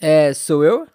É, sou eu?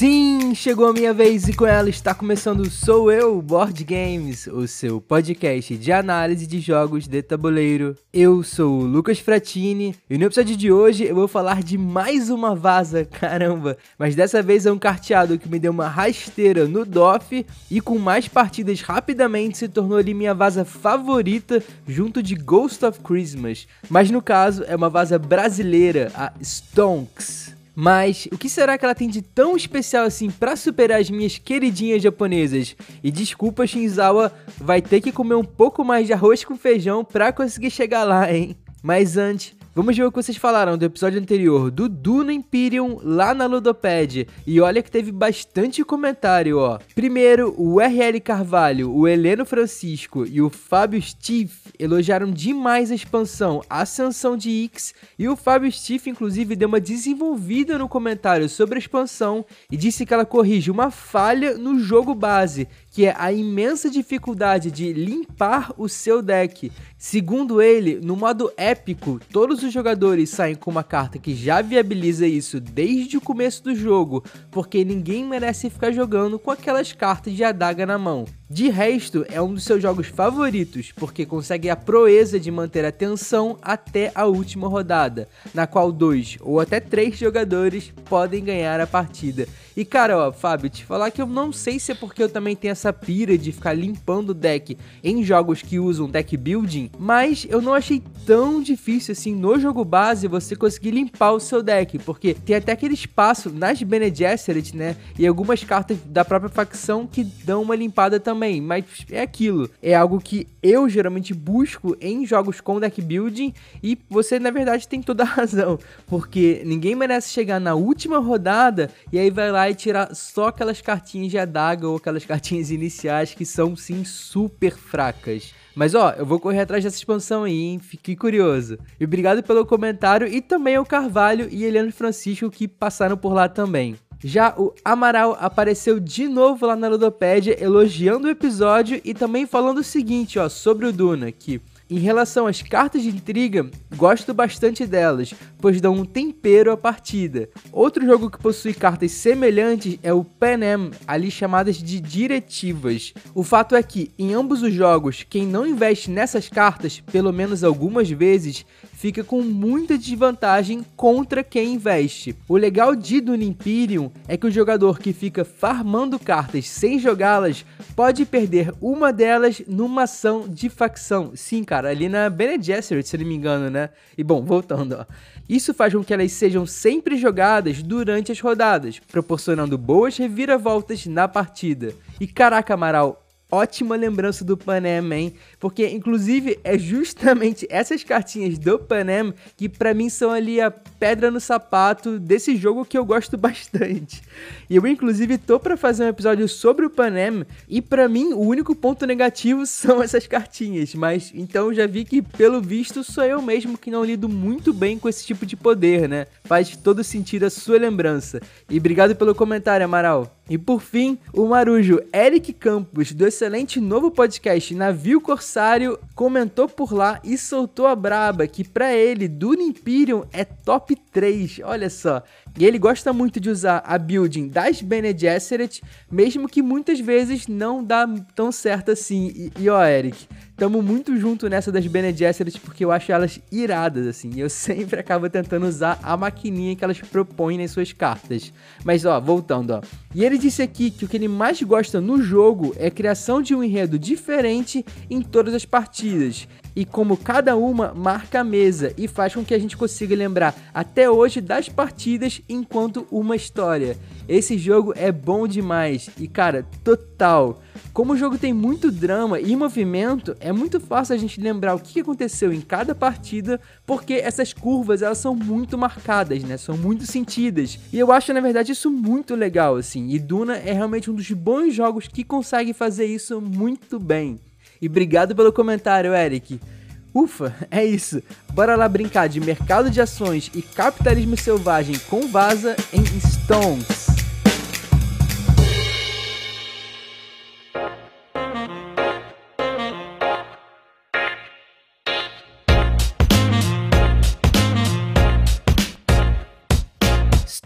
Sim, chegou a minha vez e com ela está começando Sou Eu Board Games, o seu podcast de análise de jogos de tabuleiro. Eu sou o Lucas Fratini e no episódio de hoje eu vou falar de mais uma vaza, caramba, mas dessa vez é um carteado que me deu uma rasteira no DOF e com mais partidas rapidamente se tornou ali minha vaza favorita junto de Ghost of Christmas, mas no caso é uma vaza brasileira, a Stonks. Mas o que será que ela tem de tão especial assim para superar as minhas queridinhas japonesas? E desculpa, Shinzawa, vai ter que comer um pouco mais de arroz com feijão para conseguir chegar lá, hein? Mas antes, Vamos ver o que vocês falaram do episódio anterior do Duna Imperium lá na Ludopad. E olha que teve bastante comentário, ó. Primeiro, o RL Carvalho, o Heleno Francisco e o Fábio Steve elogiaram demais a expansão Ascensão de X. E o Fábio Steve, inclusive, deu uma desenvolvida no comentário sobre a expansão e disse que ela corrige uma falha no jogo base, que é a imensa dificuldade de limpar o seu deck. Segundo ele, no modo épico, todos os jogadores saem com uma carta que já viabiliza isso desde o começo do jogo, porque ninguém merece ficar jogando com aquelas cartas de adaga na mão. De resto, é um dos seus jogos favoritos, porque consegue a proeza de manter a tensão até a última rodada, na qual dois ou até três jogadores podem ganhar a partida. E cara, ó, Fábio, te falar que eu não sei se é porque eu também tenho essa pira de ficar limpando o deck em jogos que usam deck building, mas eu não achei tão difícil assim no jogo base você conseguir limpar o seu deck, porque tem até aquele espaço nas Bene Gesserit, né, e algumas cartas da própria facção que dão uma limpada também também, mas é aquilo. É algo que eu geralmente busco em jogos com deck building e você na verdade tem toda a razão, porque ninguém merece chegar na última rodada e aí vai lá e tirar só aquelas cartinhas de adaga ou aquelas cartinhas iniciais que são sim super fracas. Mas ó, eu vou correr atrás dessa expansão aí, hein? Fiquei curioso. E obrigado pelo comentário e também ao Carvalho e Eliane Francisco que passaram por lá também. Já o Amaral apareceu de novo lá na Ludopédia elogiando o episódio e também falando o seguinte, ó, sobre o Duna, que em relação às cartas de intriga, gosto bastante delas, pois dão um tempero à partida. Outro jogo que possui cartas semelhantes é o Pan Am, ali chamadas de diretivas. O fato é que, em ambos os jogos, quem não investe nessas cartas, pelo menos algumas vezes, fica com muita desvantagem contra quem investe. O legal de Dune Imperium é que o jogador que fica farmando cartas sem jogá-las pode perder uma delas numa ação de facção. Sim, cara, ali na Bene Gesserit, se não me engano, né? E bom, voltando, ó. Isso faz com que elas sejam sempre jogadas durante as rodadas, proporcionando boas reviravoltas na partida. E caraca, Amaral, ótima lembrança do Panem, hein? Porque, inclusive, é justamente essas cartinhas do Panem que para mim são ali a pedra no sapato desse jogo que eu gosto bastante. E eu, inclusive, tô para fazer um episódio sobre o Panem e para mim o único ponto negativo são essas cartinhas. Mas então já vi que, pelo visto, sou eu mesmo que não lido muito bem com esse tipo de poder, né? Faz todo sentido a sua lembrança. E obrigado pelo comentário, Amaral. E por fim, o marujo Eric Campos, do excelente novo podcast Navio Corsário, comentou por lá e soltou a braba que para ele Dune Imperium é top 3, olha só. E ele gosta muito de usar a building das Bene Gesserit, mesmo que muitas vezes não dá tão certo assim. E, e ó, Eric, tamo muito junto nessa das Bene Gesserit porque eu acho elas iradas, assim. Eu sempre acabo tentando usar a maquininha que elas propõem nas suas cartas. Mas ó, voltando, ó. E ele disse aqui que o que ele mais gosta no jogo é a criação de um enredo diferente em todas as partidas e como cada uma marca a mesa e faz com que a gente consiga lembrar até hoje das partidas enquanto uma história. Esse jogo é bom demais e cara, total. Como o jogo tem muito drama e movimento, é muito fácil a gente lembrar o que aconteceu em cada partida, porque essas curvas elas são muito marcadas, né? São muito sentidas. E eu acho na verdade isso muito legal assim. E Duna é realmente um dos bons jogos que consegue fazer isso muito bem. E obrigado pelo comentário, Eric. Ufa, é isso. Bora lá brincar de mercado de ações e capitalismo selvagem com Vaza em Stones.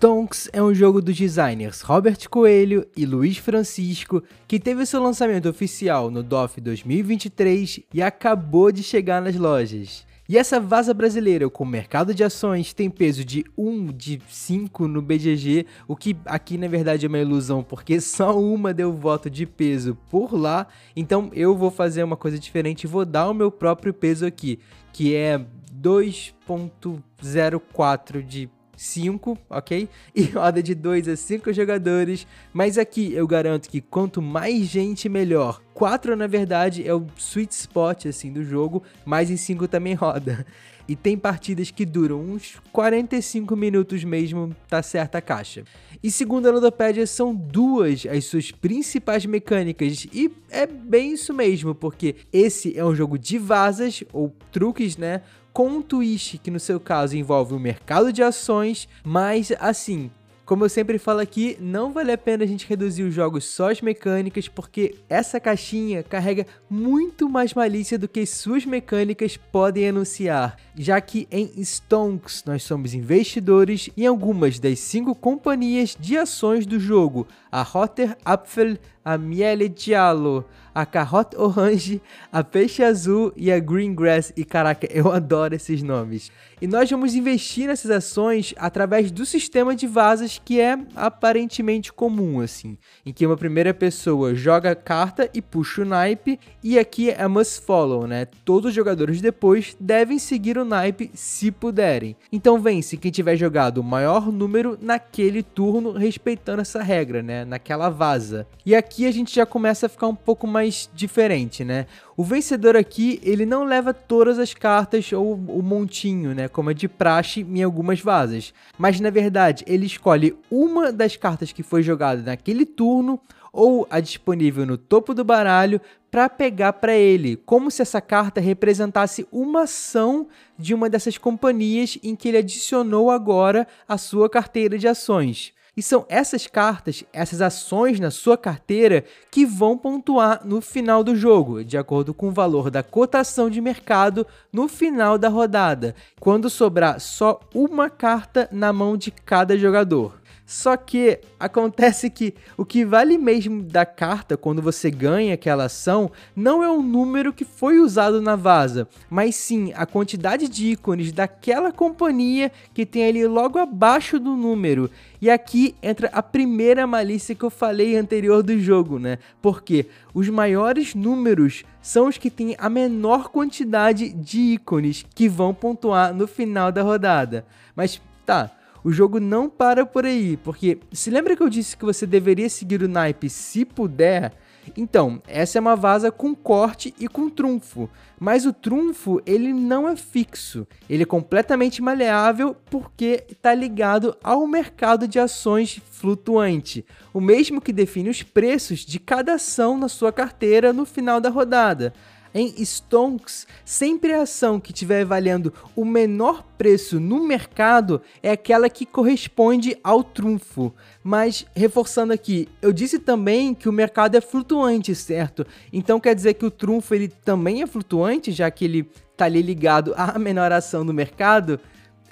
Stonks é um jogo dos designers Robert Coelho e Luiz Francisco, que teve seu lançamento oficial no DOF 2023 e acabou de chegar nas lojas. E essa vaza brasileira com mercado de ações tem peso de 1 de 5 no BGG, o que aqui na verdade é uma ilusão, porque só uma deu voto de peso por lá. Então eu vou fazer uma coisa diferente vou dar o meu próprio peso aqui, que é 2.04 de 5, ok? E roda de 2 a 5 jogadores, mas aqui eu garanto que quanto mais gente, melhor. 4, na verdade, é o sweet spot assim do jogo, mas em 5 também roda. E tem partidas que duram uns 45 minutos mesmo, tá certa a caixa. E segundo a Ludopédia, são duas as suas principais mecânicas, e é bem isso mesmo, porque esse é um jogo de vasas, ou truques, né? Com um twist que no seu caso envolve o mercado de ações, mas assim, como eu sempre falo aqui, não vale a pena a gente reduzir os jogos só às mecânicas, porque essa caixinha carrega muito mais malícia do que suas mecânicas podem anunciar, já que em Stonks nós somos investidores em algumas das cinco companhias de ações do jogo, a Rotter Apfel, a Miele Giallo, a Carrot Orange, a Peixe Azul e a Green Grass. E caraca, eu adoro esses nomes. E nós vamos investir nessas ações através do sistema de vasas que é aparentemente comum, assim, em que uma primeira pessoa joga a carta e puxa o naipe, e aqui é must follow, né? Todos os jogadores depois devem seguir o naipe se puderem. Então vence quem tiver jogado o maior número naquele turno, respeitando essa regra, né? Naquela vaza. E aqui a gente já começa a ficar um pouco mais diferente, né? O vencedor aqui, ele não leva todas as cartas ou o montinho, né, como é de praxe em algumas vasas, mas na verdade ele escolhe uma das cartas que foi jogada naquele turno ou a disponível no topo do baralho para pegar para ele, como se essa carta representasse uma ação de uma dessas companhias em que ele adicionou agora a sua carteira de ações. E são essas cartas, essas ações na sua carteira que vão pontuar no final do jogo, de acordo com o valor da cotação de mercado no final da rodada, quando sobrar só uma carta na mão de cada jogador. Só que acontece que o que vale mesmo da carta quando você ganha aquela ação não é o número que foi usado na vaza, mas sim a quantidade de ícones daquela companhia que tem ali logo abaixo do número. E aqui entra a primeira malícia que eu falei anterior do jogo, né? Porque os maiores números são os que têm a menor quantidade de ícones que vão pontuar no final da rodada. Mas tá, o jogo não para por aí, porque se lembra que eu disse que você deveria seguir o naipe se puder? Então, essa é uma vaza com corte e com trunfo, mas o trunfo ele não é fixo, ele é completamente maleável porque está ligado ao mercado de ações flutuante, o mesmo que define os preços de cada ação na sua carteira no final da rodada. Em Stonks, sempre a ação que estiver valendo o menor preço no mercado é aquela que corresponde ao trunfo. Mas, reforçando aqui, eu disse também que o mercado é flutuante, certo? Então quer dizer que o trunfo ele também é flutuante, já que ele está ali ligado à menor ação do mercado?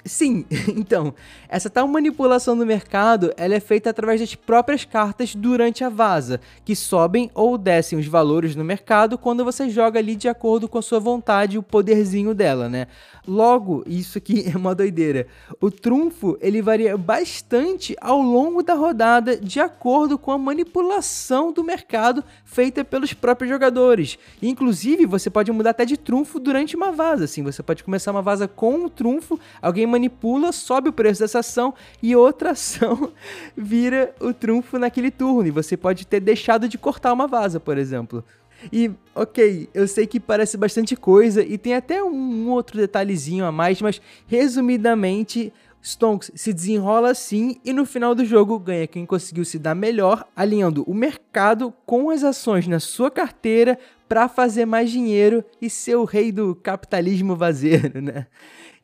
Sim, então, essa tal manipulação do mercado ela é feita através das próprias cartas durante a vaza, que sobem ou descem os valores no mercado quando você joga ali de acordo com a sua vontade o poderzinho dela, né? Logo, isso aqui é uma doideira. O trunfo ele varia bastante ao longo da rodada de acordo com a manipulação do mercado feita pelos próprios jogadores. Inclusive, você pode mudar até de trunfo durante uma vaza, assim, você pode começar uma vaza com um trunfo, alguém manipula, sobe o preço dessa ação e outra ação vira o trunfo naquele turno. E você pode ter deixado de cortar uma vaza, por exemplo. E, ok, eu sei que parece bastante coisa e tem até um outro detalhezinho a mais, mas resumidamente, Stonks se desenrola assim e no final do jogo ganha quem conseguiu se dar melhor, alinhando o mercado com as ações na sua carteira para fazer mais dinheiro e ser o rei do capitalismo vazeiro, né?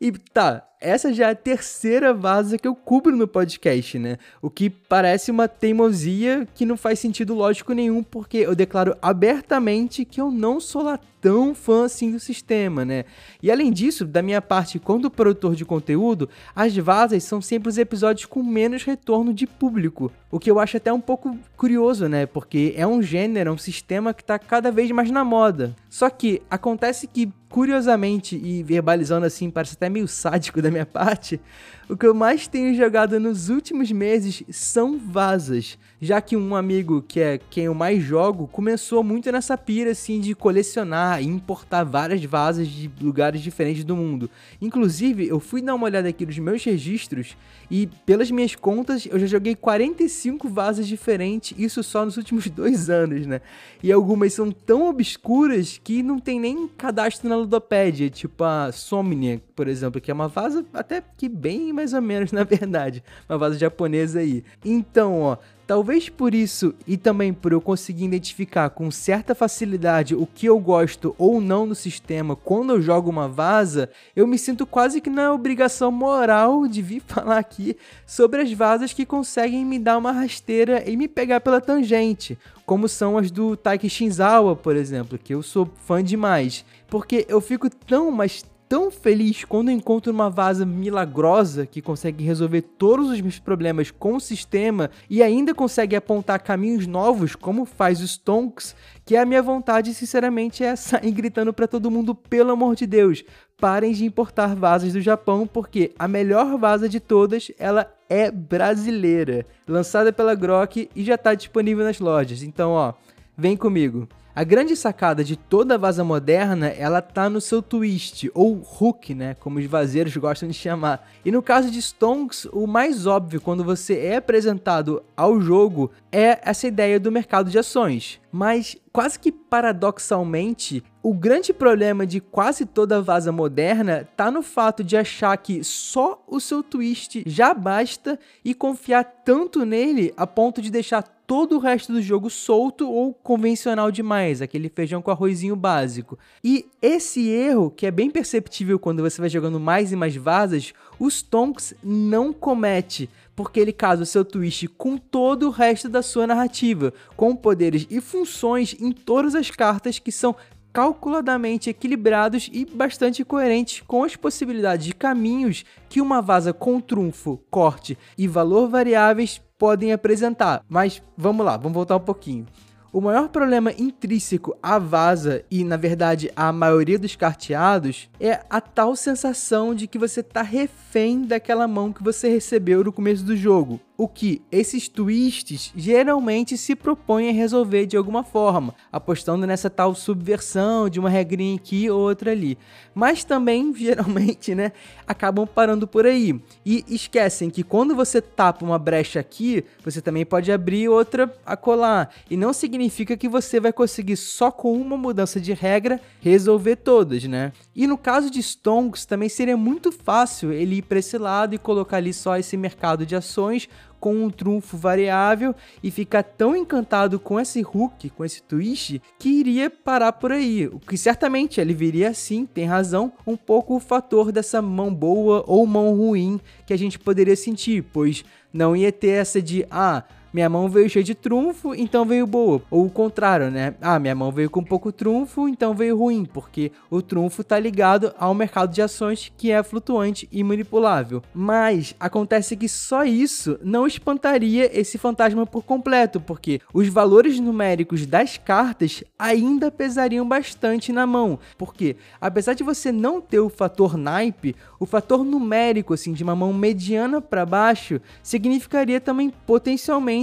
E tá, essa já é a terceira vaza que eu cubro no podcast, né? O que parece uma teimosia que não faz sentido lógico nenhum, porque eu declaro abertamente que eu não sou lá tão fã assim do sistema, né? E além disso, da minha parte, quando produtor de conteúdo, as vazas são sempre os episódios com menos retorno de público, o que eu acho até um pouco curioso, né? Porque é um gênero, é um sistema que tá cada vez mais na moda. Só que acontece que curiosamente e verbalizando assim, parece até meio sádico da minha parte, o que eu mais tenho jogado nos últimos meses são vazas, já que um amigo que é quem eu mais jogo começou muito nessa pira assim de colecionar e importar várias vazas de lugares diferentes do mundo. Inclusive, eu fui dar uma olhada aqui nos meus registros e pelas minhas contas eu já joguei 45 vazas diferentes, isso só nos últimos dois anos, né? E algumas são tão obscuras que não tem nem cadastro na Ludopédia, tipo a Somnia, por exemplo, que é uma vaza até que bem mais ou menos, na verdade. Uma vaza japonesa aí. Então, ó, Talvez por isso e também por eu conseguir identificar com certa facilidade o que eu gosto ou não no sistema quando eu jogo uma vaza, eu me sinto quase que na obrigação moral de vir falar aqui sobre as vazas que conseguem me dar uma rasteira e me pegar pela tangente, como são as do Taiki Shinzawa, por exemplo, que eu sou fã demais, porque eu fico tão, mas tão feliz quando encontro uma vaza milagrosa que consegue resolver todos os meus problemas com o sistema e ainda consegue apontar caminhos novos, como faz os Tonks, que a minha vontade, sinceramente, é sair gritando para todo mundo, pelo amor de Deus, parem de importar vasas do Japão, porque a melhor vaza de todas, ela é brasileira, lançada pela Grok e já está disponível nas lojas. Então, ó, vem comigo. A grande sacada de toda vaza moderna, ela tá no seu twist, ou hook, né, como os vazeiros gostam de chamar. E no caso de Stonks, o mais óbvio quando você é apresentado ao jogo é essa ideia do mercado de ações. Mas quase que paradoxalmente, o grande problema de quase toda vaza moderna tá no fato de achar que só o seu twist já basta e confiar tanto nele a ponto de deixar todo o resto do jogo solto ou convencional demais, aquele feijão com arrozinho básico. E esse erro, que é bem perceptível quando você vai jogando mais e mais vazas, os Tonks não comete, porque ele casa seu twist com todo o resto da sua narrativa, com poderes e funções em todas as cartas que são calculadamente equilibrados e bastante coerentes com as possibilidades de caminhos que uma vaza com trunfo, corte e valor variáveis podem apresentar. Mas vamos lá, vamos voltar um pouquinho. O maior problema intrínseco à vaza e, na verdade, à maioria dos carteados é a tal sensação de que você está refém daquela mão que você recebeu no começo do jogo o que esses twists geralmente se propõem a resolver de alguma forma, apostando nessa tal subversão de uma regrinha aqui ou outra ali. Mas também, geralmente, né, acabam parando por aí e esquecem que quando você tapa uma brecha aqui, você também pode abrir outra a colar. E não significa que você vai conseguir só com uma mudança de regra resolver todas, né? E no caso de Stonks, também seria muito fácil ele ir para esse lado e colocar ali só esse mercado de ações com um trunfo variável e ficar tão encantado com esse hook, com esse twist, que iria parar por aí. O que certamente ele viria sim, tem razão, um pouco o fator dessa mão boa ou mão ruim que a gente poderia sentir, pois não ia ter essa de ah, minha mão veio cheia de trunfo, então veio boa. Ou o contrário, né? Ah, minha mão veio com pouco trunfo, então veio ruim, porque o trunfo está ligado ao mercado de ações que é flutuante e manipulável. Mas acontece que só isso não espantaria esse fantasma por completo, porque os valores numéricos das cartas ainda pesariam bastante na mão. Porque apesar de você não ter o fator naipe, o fator numérico assim de uma mão mediana para baixo significaria também potencialmente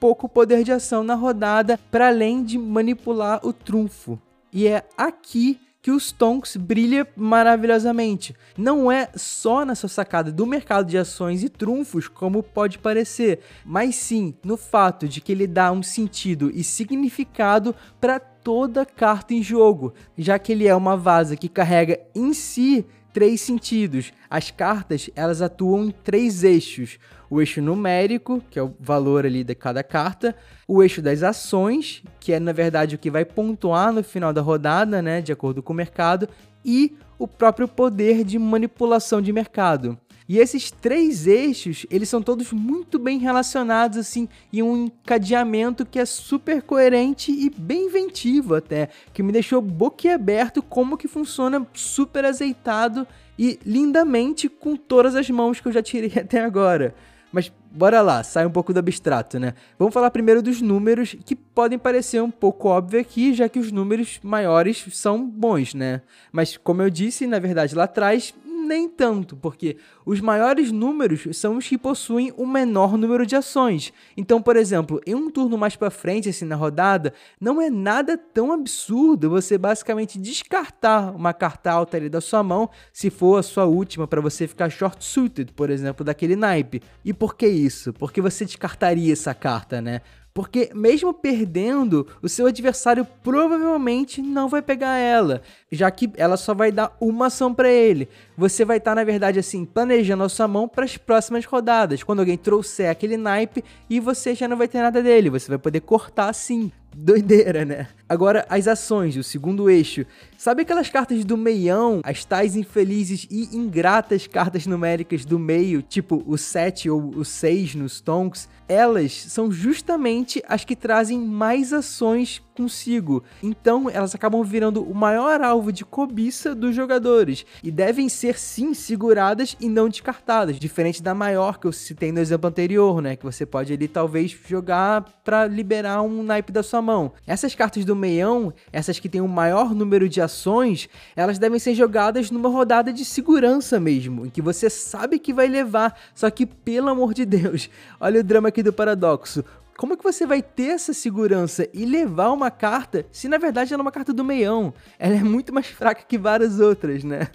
pouco poder de ação na rodada, para além de manipular o trunfo. E é aqui que os Tonks brilha maravilhosamente. Não é só na sua sacada do mercado de ações e trunfos, como pode parecer, mas sim no fato de que ele dá um sentido e significado para toda carta em jogo, já que ele é uma vaza que carrega em si três sentidos. As cartas, elas atuam em três eixos. O eixo numérico, que é o valor ali de cada carta, o eixo das ações, que é na verdade o que vai pontuar no final da rodada, né, de acordo com o mercado, e o próprio poder de manipulação de mercado. E esses três eixos, eles são todos muito bem relacionados, assim, em um encadeamento que é super coerente e bem inventivo até, que me deixou boquiaberto como que funciona super azeitado e lindamente com todas as mãos que eu já tirei até agora. Mas bora lá, sai um pouco do abstrato, né? Vamos falar primeiro dos números que podem parecer um pouco óbvio aqui, já que os números maiores são bons, né? Mas como eu disse, na verdade lá atrás, nem tanto, porque os maiores números são os que possuem o menor número de ações. Então, por exemplo, em um turno mais para frente assim na rodada, não é nada tão absurdo você basicamente descartar uma carta alta ali da sua mão, se for a sua última para você ficar short suited, por exemplo, daquele naipe. E por que isso? Porque você descartaria essa carta, né? Porque mesmo perdendo, o seu adversário provavelmente não vai pegar ela, já que ela só vai dar uma ação para ele. Você vai estar, tá, na verdade, assim, planejando a sua mão para as próximas rodadas. Quando alguém trouxer aquele naipe e você já não vai ter nada dele, você vai poder cortar assim. Doideira, né? Agora, as ações, o segundo eixo. Sabe aquelas cartas do meião, as tais infelizes e ingratas cartas numéricas do meio, tipo o 7 ou o 6 nos Tonks? Elas são justamente as que trazem mais ações consigo. Então, elas acabam virando o maior alvo de cobiça dos jogadores e devem ser sim seguradas e não descartadas, diferente da maior que eu citei no exemplo anterior, né, que você pode ali talvez jogar para liberar um naipe da sua mão. Essas cartas do meião, essas que têm o maior número de ações, elas devem ser jogadas numa rodada de segurança mesmo, em que você sabe que vai levar, só que pelo amor de Deus, olha o drama aqui do paradoxo como que você vai ter essa segurança e levar uma carta se na verdade ela é uma carta do meião? Ela é muito mais fraca que várias outras, né?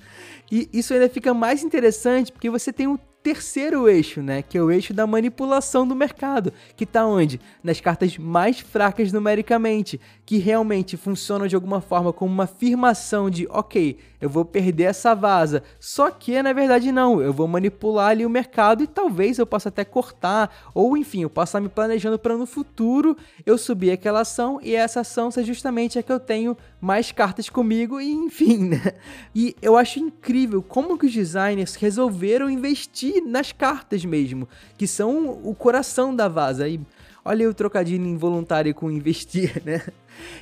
E isso ainda fica mais interessante porque você tem um terceiro eixo, né, que é o eixo da manipulação do mercado, que está onde? Nas cartas mais fracas numericamente, que realmente funcionam de alguma forma como uma afirmação de, ok, eu vou perder essa vaza. Só que na verdade não, eu vou manipular ali o mercado e talvez eu possa até cortar, ou enfim, eu possa me planejando para no futuro eu subir aquela ação e essa ação ser justamente a que eu tenho mais cartas comigo e enfim, né? E eu acho incrível como que os designers resolveram investir nas cartas mesmo, que são o coração da vaza. E olha o trocadilho involuntário com investir, né?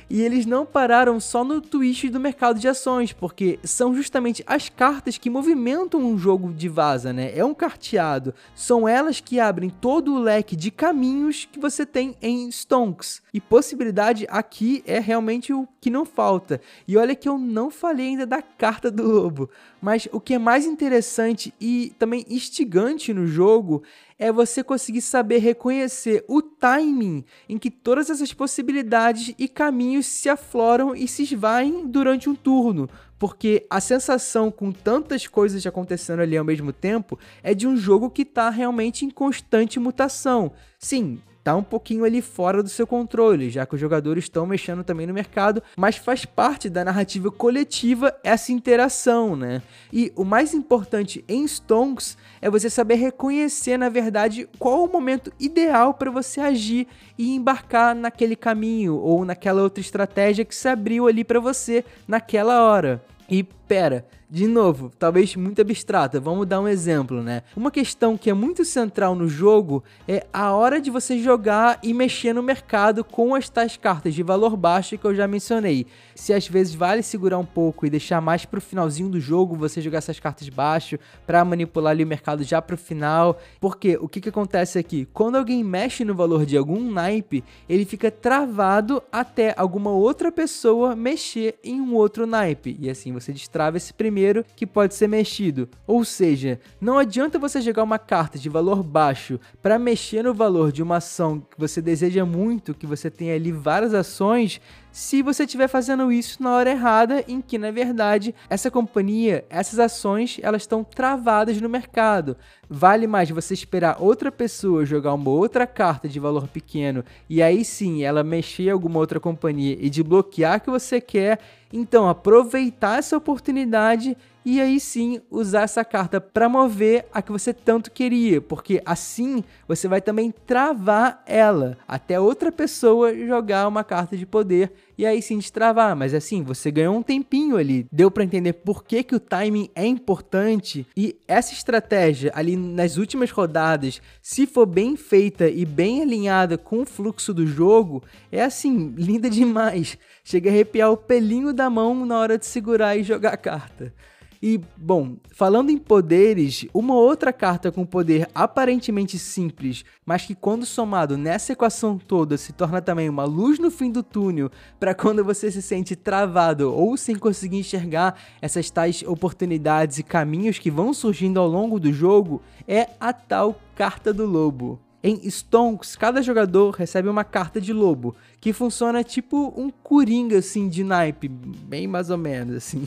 E eles não pararam só no twist do mercado de ações, porque são justamente as cartas que movimentam um jogo de vaza, né? É um carteado. São elas que abrem todo o leque de caminhos que você tem em Stonks. E possibilidade aqui é realmente o que não falta. E olha que eu não falei ainda da carta do lobo. Mas o que é mais interessante e também instigante no jogo é você conseguir saber reconhecer o timing em que todas essas possibilidades e caminhos se afloram e se esvaem durante um turno, porque a sensação com tantas coisas acontecendo ali ao mesmo tempo é de um jogo que está realmente em constante mutação. Sim, tá um pouquinho ali fora do seu controle, já que os jogadores estão mexendo também no mercado, mas faz parte da narrativa coletiva essa interação, né? E o mais importante em Stonks é você saber reconhecer, na verdade, qual o momento ideal para você agir e embarcar naquele caminho ou naquela outra estratégia que se abriu ali para você naquela hora. E pera, de novo, talvez muito abstrata, vamos dar um exemplo, né? Uma questão que é muito central no jogo é a hora de você jogar e mexer no mercado com as tais cartas de valor baixo que eu já mencionei. Se às vezes vale segurar um pouco e deixar mais pro finalzinho do jogo você jogar essas cartas baixo para manipular ali o mercado já pro final. Porque o que, que acontece aqui? Quando alguém mexe no valor de algum naipe, ele fica travado até alguma outra pessoa mexer em um outro naipe. E assim você destrava esse primeiro que pode ser mexido. Ou seja, não adianta você jogar uma carta de valor baixo para mexer no valor de uma ação que você deseja muito, que você tem ali várias ações, se você estiver fazendo isso na hora errada, em que na verdade essa companhia, essas ações, elas estão travadas no mercado. Vale mais você esperar outra pessoa jogar uma outra carta de valor pequeno e aí sim ela mexer em alguma outra companhia e desbloquear o que você quer. Então, aproveitar essa oportunidade e aí sim usar essa carta para mover a que você tanto queria, porque assim você vai também travar ela até outra pessoa jogar uma carta de poder e aí sim destravar. Mas assim, você ganhou um tempinho ali, deu para entender por que, que o timing é importante e essa estratégia ali nas últimas rodadas, se for bem feita e bem alinhada com o fluxo do jogo, é assim, linda demais. Chega a arrepiar o pelinho da mão na hora de segurar e jogar a carta. E, bom, falando em poderes, uma outra carta com poder aparentemente simples, mas que quando somado nessa equação toda se torna também uma luz no fim do túnel para quando você se sente travado ou sem conseguir enxergar essas tais oportunidades e caminhos que vão surgindo ao longo do jogo, é a tal Carta do Lobo. Em Stonks, cada jogador recebe uma carta de lobo, que funciona tipo um coringa assim de naipe, bem mais ou menos assim.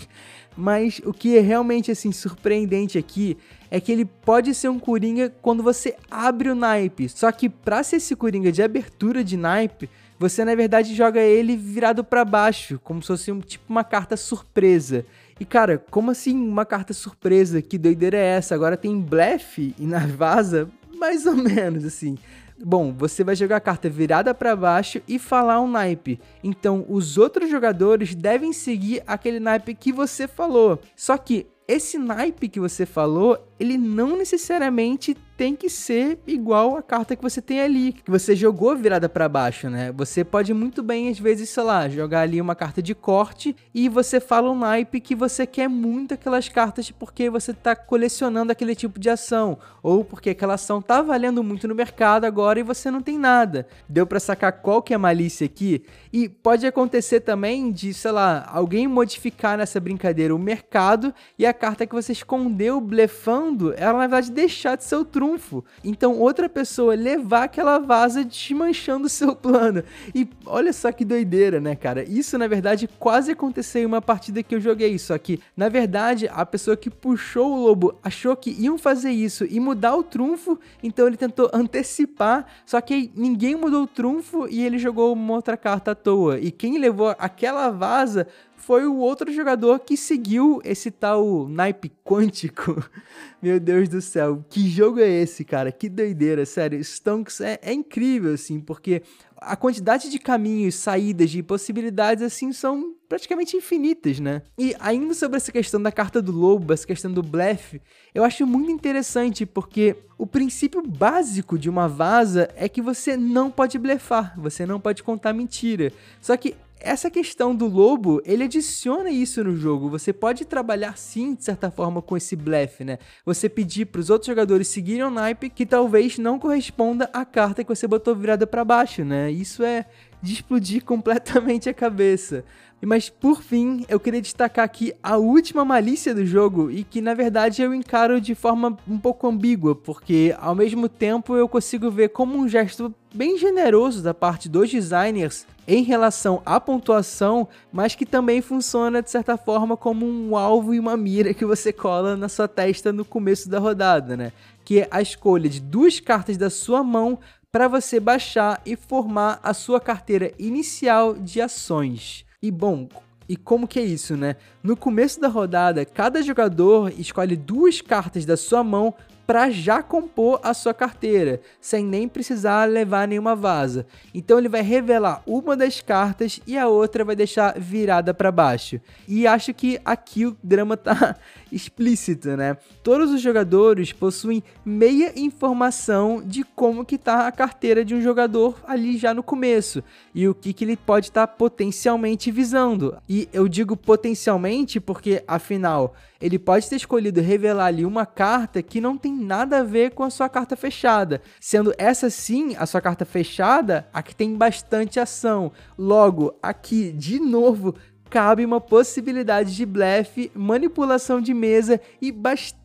Mas o que é realmente assim surpreendente aqui é que ele pode ser um coringa quando você abre o naipe. Só que para ser esse coringa de abertura de naipe, você na verdade joga ele virado para baixo, como se fosse um, tipo uma carta surpresa. E cara, como assim uma carta surpresa? Que doideira é essa? Agora tem blefe e na vaza? Mais ou menos assim. Bom, você vai jogar a carta virada para baixo e falar um naipe. Então, os outros jogadores devem seguir aquele naipe que você falou. Só que esse naipe que você falou, ele não necessariamente tem que ser igual a carta que você tem ali, que você jogou virada para baixo, né? Você pode muito bem, às vezes, sei lá, jogar ali uma carta de corte e você fala um naipe que você quer muito aquelas cartas porque você tá colecionando aquele tipo de ação, ou porque aquela ação tá valendo muito no mercado agora e você não tem nada. Deu para sacar qual que é a malícia aqui? E pode acontecer também de, sei lá, alguém modificar nessa brincadeira o mercado e a carta que você escondeu blefando, ela na verdade deixar de ser o trunfo. Então outra pessoa levar aquela vaza desmanchando o seu plano. E olha só que doideira, né, cara? Isso na verdade quase aconteceu em uma partida que eu joguei. Só que na verdade a pessoa que puxou o lobo achou que iam fazer isso e mudar o trunfo, então ele tentou antecipar. Só que ninguém mudou o trunfo e ele jogou uma outra carta à toa. E quem levou aquela vaza foi o outro jogador que seguiu esse tal naipe quântico. Meu Deus do céu, que jogo é esse, cara? Que doideira, sério. Stonks é, é incrível, assim, porque a quantidade de caminhos, saídas, de possibilidades, assim, são praticamente infinitas, né? E ainda sobre essa questão da carta do lobo, essa questão do blefe, eu acho muito interessante porque o princípio básico de uma vaza é que você não pode blefar, você não pode contar mentira. Só que essa questão do lobo, ele adiciona isso no jogo. Você pode trabalhar sim, de certa forma, com esse blefe, né? Você pedir para os outros jogadores seguirem o naipe que talvez não corresponda à carta que você botou virada para baixo, né? Isso é de explodir completamente a cabeça. Mas por fim, eu queria destacar aqui a última malícia do jogo e que na verdade eu encaro de forma um pouco ambígua, porque ao mesmo tempo eu consigo ver como um gesto bem generoso da parte dos designers em relação à pontuação, mas que também funciona de certa forma como um alvo e uma mira que você cola na sua testa no começo da rodada, né? Que é a escolha de duas cartas da sua mão para você baixar e formar a sua carteira inicial de ações. E bom, e como que é isso, né? No começo da rodada, cada jogador escolhe duas cartas da sua mão para já compor a sua carteira, sem nem precisar levar nenhuma vaza. Então ele vai revelar uma das cartas e a outra vai deixar virada para baixo. E acho que aqui o drama tá explícito, né? Todos os jogadores possuem meia informação de como que tá a carteira de um jogador ali já no começo e o que que ele pode estar tá potencialmente visando. E eu digo potencialmente porque afinal ele pode ter escolhido revelar ali uma carta que não tem nada a ver com a sua carta fechada, sendo essa sim a sua carta fechada a que tem bastante ação. Logo, aqui de novo cabe uma possibilidade de blefe, manipulação de mesa e bastante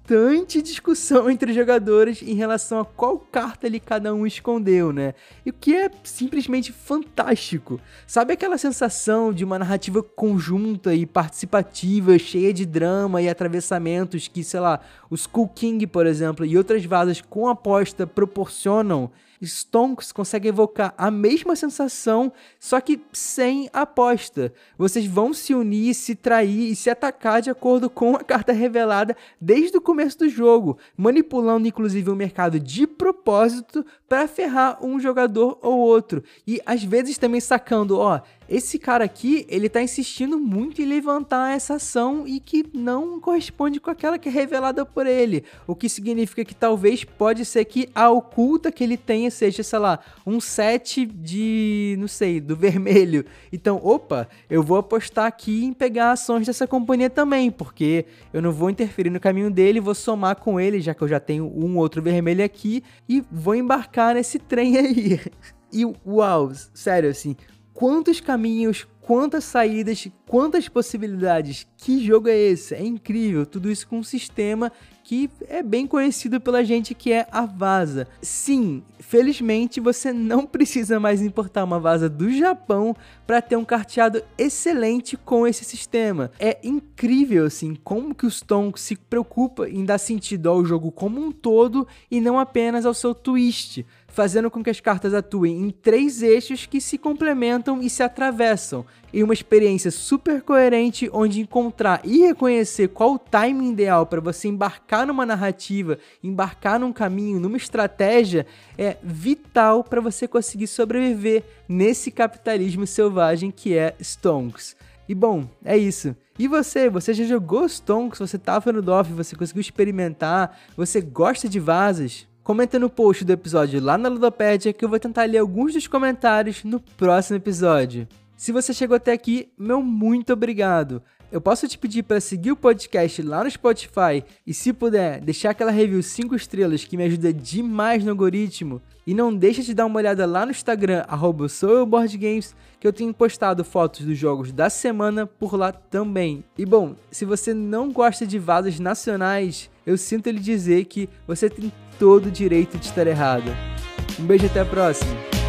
discussão entre os jogadores em relação a qual carta ali cada um escondeu, né? E o que é simplesmente fantástico. Sabe aquela sensação de uma narrativa conjunta e participativa, cheia de drama e atravessamentos que, sei lá, os Skull King, por exemplo, e outras vasas com aposta proporcionam Stonks consegue evocar a mesma sensação, só que sem aposta. Vocês vão se unir, se trair e se atacar de acordo com a carta revelada desde o começo do jogo, manipulando inclusive o mercado de propósito para ferrar um jogador ou outro. E às vezes também sacando, ó, esse cara aqui, ele tá insistindo muito em levantar essa ação e que não corresponde com aquela que é revelada por ele. O que significa que talvez pode ser que a oculta que ele tenha seja, sei lá, um set de, não sei, do vermelho. Então, opa, eu vou apostar aqui em pegar ações dessa companhia também, porque eu não vou interferir no caminho dele, vou somar com ele, já que eu já tenho um outro vermelho aqui, e vou embarcar nesse trem aí. E uau, sério, assim, quantos caminhos, quantas saídas, quantas possibilidades. Que jogo é esse? É incrível. Tudo isso com um sistema que é bem conhecido pela gente que é a Vaza. Sim, felizmente você não precisa mais importar uma Vaza do Japão para ter um carteado excelente com esse sistema. É incrível assim como que o Stone se preocupa em dar sentido ao jogo como um todo e não apenas ao seu twist fazendo com que as cartas atuem em três eixos que se complementam e se atravessam, em uma experiência super coerente onde encontrar e reconhecer qual o timing ideal para você embarcar numa narrativa, embarcar num caminho, numa estratégia, é vital para você conseguir sobreviver nesse capitalismo selvagem que é Stonks. E bom, é isso. E você? Você já jogou Stonks? Você estava no DOF? Você conseguiu experimentar? Você gosta de vasas? Comenta no post do episódio lá na Ludopédia que eu vou tentar ler alguns dos comentários no próximo episódio. Se você chegou até aqui, meu muito obrigado. Eu posso te pedir para seguir o podcast lá no Spotify e, se puder, deixar aquela review 5 estrelas que me ajuda demais no algoritmo. E não deixa de dar uma olhada lá no Instagram, arroba SouEuBoardGames, que eu tenho postado fotos dos jogos da semana por lá também. E bom, se você não gosta de vasos nacionais, eu sinto lhe dizer que você tem todo o direito de estar errado. Um beijo até a próxima!